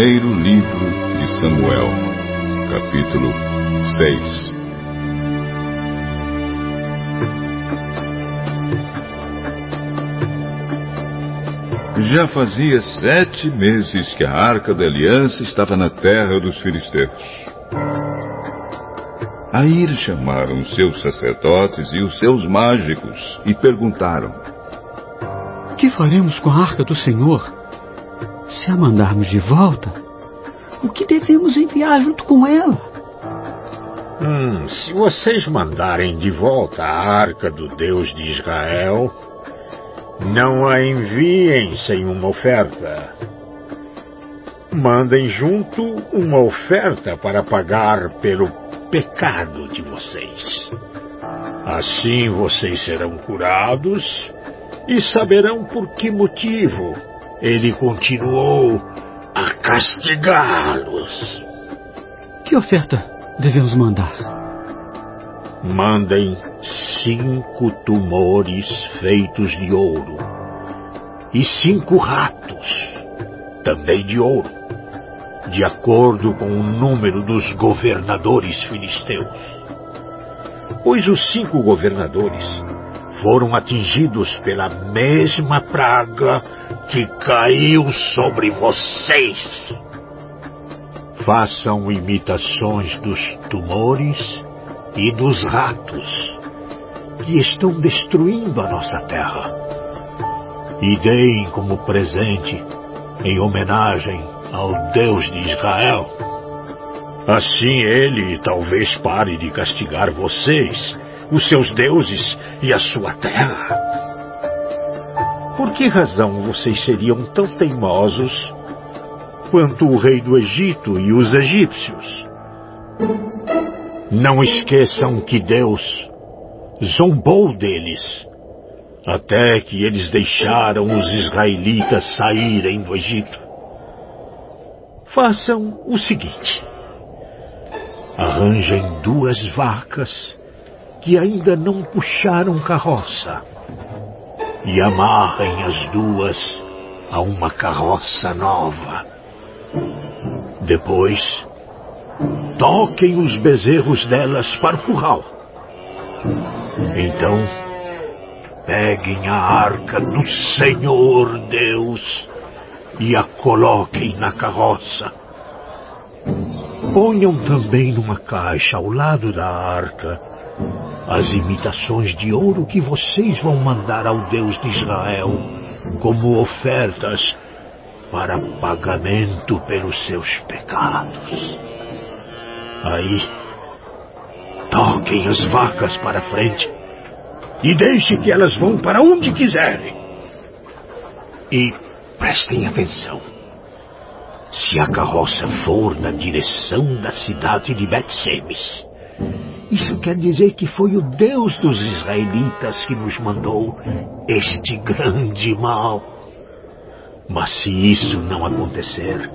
Primeiro livro de Samuel, capítulo 6 Já fazia sete meses que a arca da aliança estava na terra dos filisteus. Aí chamaram os seus sacerdotes e os seus mágicos e perguntaram: Que faremos com a arca do Senhor? Se a mandarmos de volta, o que devemos enviar junto com ela? Hum, se vocês mandarem de volta a arca do Deus de Israel, não a enviem sem uma oferta. Mandem junto uma oferta para pagar pelo pecado de vocês. Assim vocês serão curados e saberão por que motivo ele continuou a castigá-los. Que oferta devemos mandar? Mandem cinco tumores feitos de ouro e cinco ratos, também de ouro, de acordo com o número dos governadores filisteus. Pois os cinco governadores foram atingidos pela mesma praga que caiu sobre vocês. Façam imitações dos tumores e dos ratos que estão destruindo a nossa terra. E deem como presente, em homenagem ao Deus de Israel. Assim ele talvez pare de castigar vocês, os seus deuses e a sua terra. Por que razão vocês seriam tão teimosos quanto o rei do Egito e os egípcios? Não esqueçam que Deus zombou deles, até que eles deixaram os israelitas saírem do Egito. Façam o seguinte: arranjem duas vacas que ainda não puxaram carroça e amarrem as duas a uma carroça nova. Depois, toquem os bezerros delas para o curral. Então, peguem a arca do Senhor Deus e a coloquem na carroça. Ponham também numa caixa ao lado da arca as imitações de ouro que vocês vão mandar ao Deus de Israel como ofertas para pagamento pelos seus pecados. Aí, toquem as vacas para frente e deixe que elas vão para onde quiserem. E prestem atenção. Se a carroça for na direção da cidade de Bet-Semes, isso quer dizer que foi o Deus dos israelitas que nos mandou este grande mal. Mas se isso não acontecer,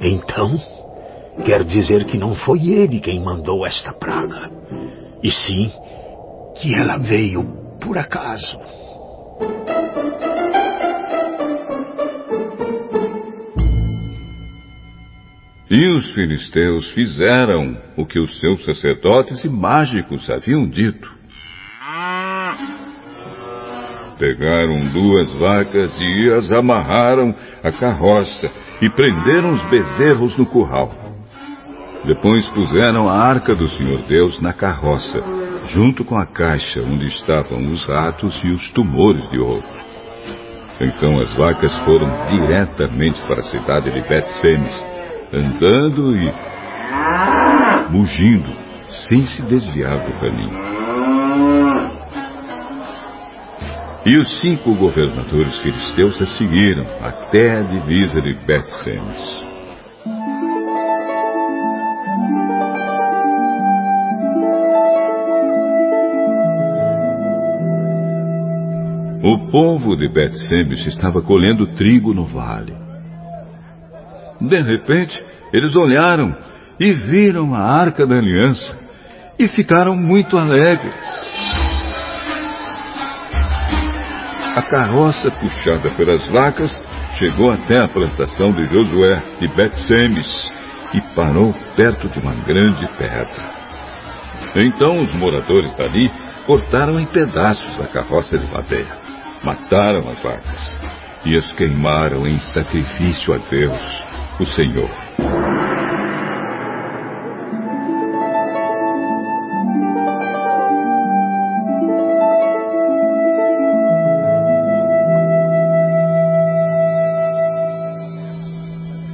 então quer dizer que não foi ele quem mandou esta praga, e sim que ela veio por acaso. E os filisteus fizeram o que os seus sacerdotes e mágicos haviam dito. Pegaram duas vacas e as amarraram à carroça e prenderam os bezerros no curral. Depois puseram a arca do Senhor Deus na carroça, junto com a caixa onde estavam os ratos e os tumores de ouro. Então as vacas foram diretamente para a cidade de Bet-Semes, andando e mugindo, sem se desviar do caminho. E os cinco governadores filisteus a seguiram até a divisa de Bet-Semes. O povo de Bet-Semes estava colhendo trigo no vale. De repente, eles olharam e viram a arca da aliança e ficaram muito alegres. A carroça puxada pelas vacas chegou até a plantação de Josué de Bet-Semes e parou perto de uma grande pedra. Então os moradores dali cortaram em pedaços a carroça de madeira, mataram as vacas e as queimaram em sacrifício a Deus, o Senhor.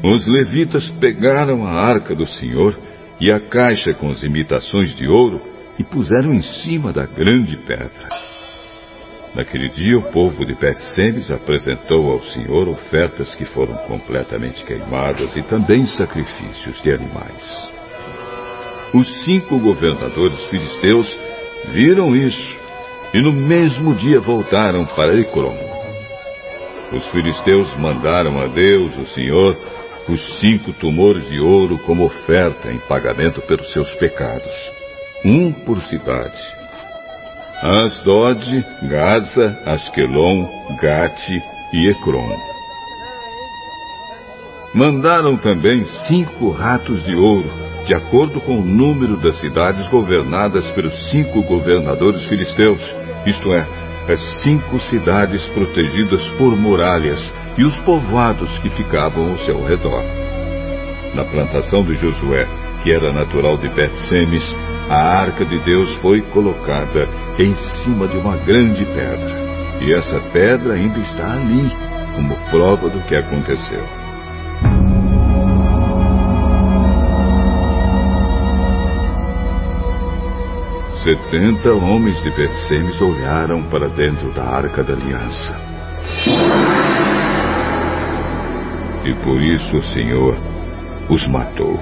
Os levitas pegaram a arca do Senhor e a caixa com as imitações de ouro e puseram em cima da grande pedra. Naquele dia, o povo de Bet-Semes apresentou ao Senhor ofertas que foram completamente queimadas e também sacrifícios de animais. Os cinco governadores filisteus viram isso e no mesmo dia voltaram para Ecrom. Os filisteus mandaram a Deus, o Senhor, os cinco tumores de ouro como oferta em pagamento pelos seus pecados, um por cidade. Asdod, Gaza, Asquelon, Gate e Ecrom. Mandaram também cinco ratos de ouro, de acordo com o número das cidades governadas pelos cinco governadores filisteus, isto é, as cinco cidades protegidas por muralhas e os povoados que ficavam ao seu redor. Na plantação de Josué, que era natural de Bet-Semes, a arca de Deus foi colocada em cima de uma grande pedra. E essa pedra ainda está ali, como prova do que aconteceu. Setenta homens de Bet-Semes olharam para dentro da arca da aliança. E por isso o Senhor os matou.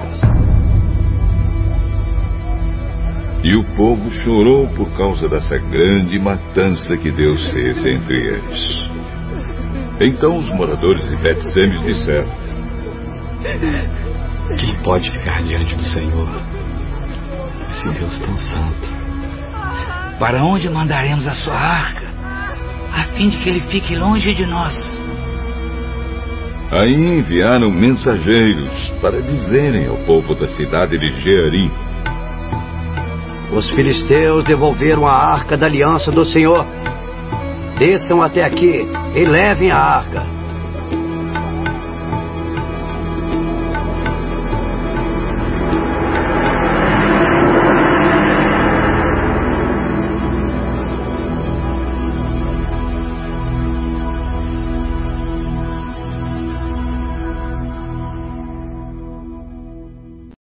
E o povo chorou por causa dessa grande matança que Deus fez entre eles. Então os moradores de Bet-Semes disseram: Quem pode ficar diante do Senhor? Esse Deus tão santo. Para onde mandaremos a sua arca, a fim de que ele fique longe de nós? Aí enviaram mensageiros para dizerem ao povo da cidade de Jearim: Os filisteus devolveram a arca da aliança do Senhor. Desçam até aqui e levem a arca.